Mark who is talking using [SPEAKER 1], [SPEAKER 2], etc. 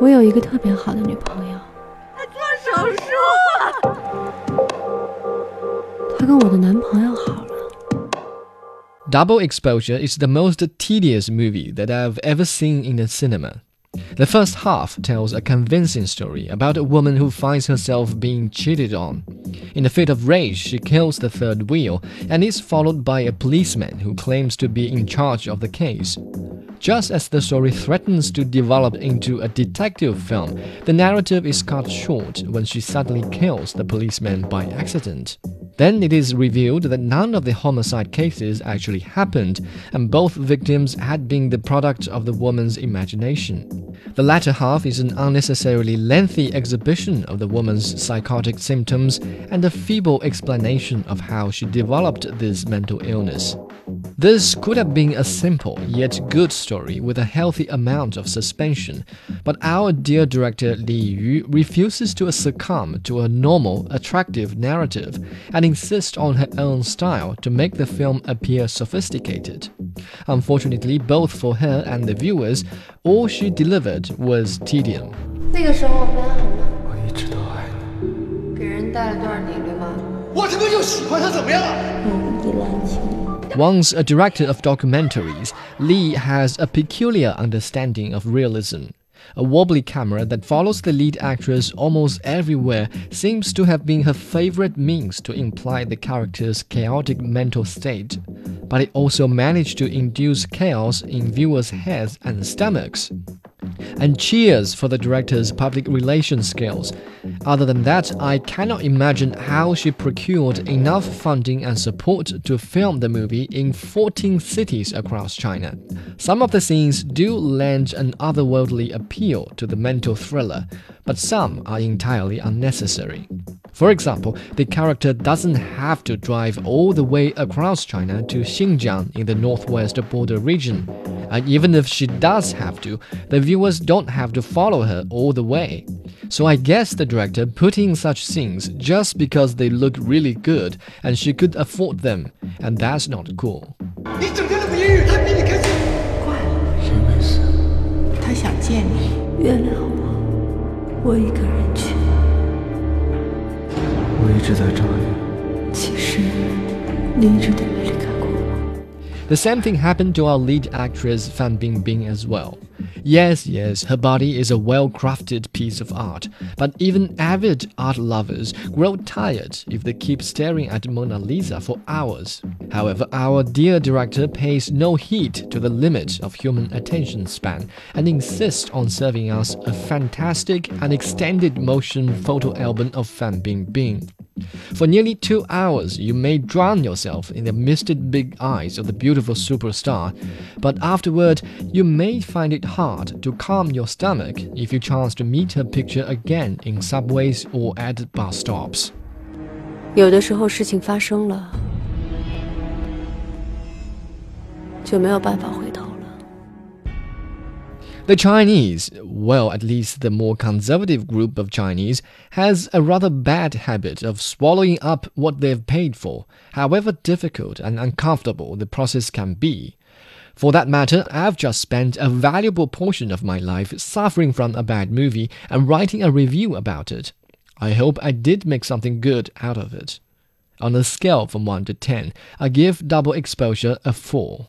[SPEAKER 1] 我有一个特别好的女朋友，
[SPEAKER 2] 她做手术，
[SPEAKER 1] 她跟我的男朋友好了。
[SPEAKER 3] Double Exposure is the most tedious movie that I've ever seen in the cinema. The first half tells a convincing story about a woman who finds herself being cheated on. In a fit of rage, she kills the third wheel and is followed by a policeman who claims to be in charge of the case. Just as the story threatens to develop into a detective film, the narrative is cut short when she suddenly kills the policeman by accident. Then it is revealed that none of the homicide cases actually happened, and both victims had been the product of the woman's imagination. The latter half is an unnecessarily lengthy exhibition of the woman's psychotic symptoms and a feeble explanation of how she developed this mental illness. This could have been a simple yet good story with a healthy amount of suspension, but our dear director Li Yu refuses to succumb to a normal, attractive narrative and insist on her own style to make the film appear sophisticated. Unfortunately, both for her and the viewers, all she delivered was tedium. Once a director of documentaries, Li has a peculiar understanding of realism. A wobbly camera that follows the lead actress almost everywhere seems to have been her favorite means to imply the character's chaotic mental state, but it also managed to induce chaos in viewers' heads and stomachs. And cheers for the director's public relations skills. Other than that, I cannot imagine how she procured enough funding and support to film the movie in 14 cities across China. Some of the scenes do lend an otherworldly appeal to the mental thriller, but some are entirely unnecessary. For example, the character doesn't have to drive all the way across China to Xinjiang in the northwest border region. And even if she does have to, the viewers don't have to follow her all the way. So I guess the director put in such scenes just because they look really good and she could afford them, and that's not cool.
[SPEAKER 4] 你整天的不抑郁，他比你开心。
[SPEAKER 2] 怪了，
[SPEAKER 4] 谁没事？
[SPEAKER 2] 他想见你，
[SPEAKER 1] 原谅我，我一个人去。
[SPEAKER 4] 我一直在找你。
[SPEAKER 1] 其实你一直都没离开过我。
[SPEAKER 3] The same thing happened to our lead actress Fan Bingbing as well. Yes, yes, her body is a well crafted piece of art, but even avid art lovers grow tired if they keep staring at Mona Lisa for hours. However, our dear director pays no heed to the limit of human attention span and insists on serving us a fantastic and extended motion photo album of Fan Bingbing. For nearly two hours, you may drown yourself in the misted big eyes of the beautiful superstar, but afterward, you may find it hard to calm your stomach if you chance to meet her picture again in subways or at bus stops.
[SPEAKER 1] 有的时候事情发生了，就没有办法回头。
[SPEAKER 3] The Chinese, well, at least the more conservative group of Chinese, has a rather bad habit of swallowing up what they've paid for, however difficult and uncomfortable the process can be. For that matter, I've just spent a valuable portion of my life suffering from a bad movie and writing a review about it. I hope I did make something good out of it. On a scale from 1 to 10, I give Double Exposure a 4.